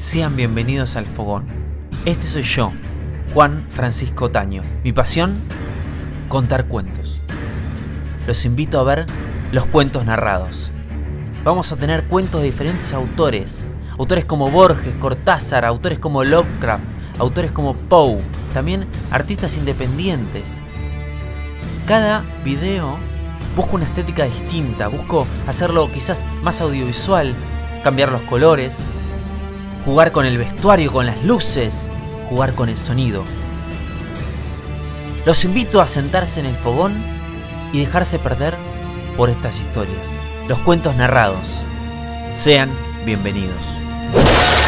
Sean bienvenidos al Fogón. Este soy yo, Juan Francisco Taño. Mi pasión, contar cuentos. Los invito a ver los cuentos narrados. Vamos a tener cuentos de diferentes autores. Autores como Borges, Cortázar, autores como Lovecraft, autores como Poe, también artistas independientes. Cada video busco una estética distinta, busco hacerlo quizás más audiovisual, cambiar los colores, jugar con el vestuario, con las luces, jugar con el sonido. Los invito a sentarse en el fogón y dejarse perder por estas historias, los cuentos narrados. Sean bienvenidos.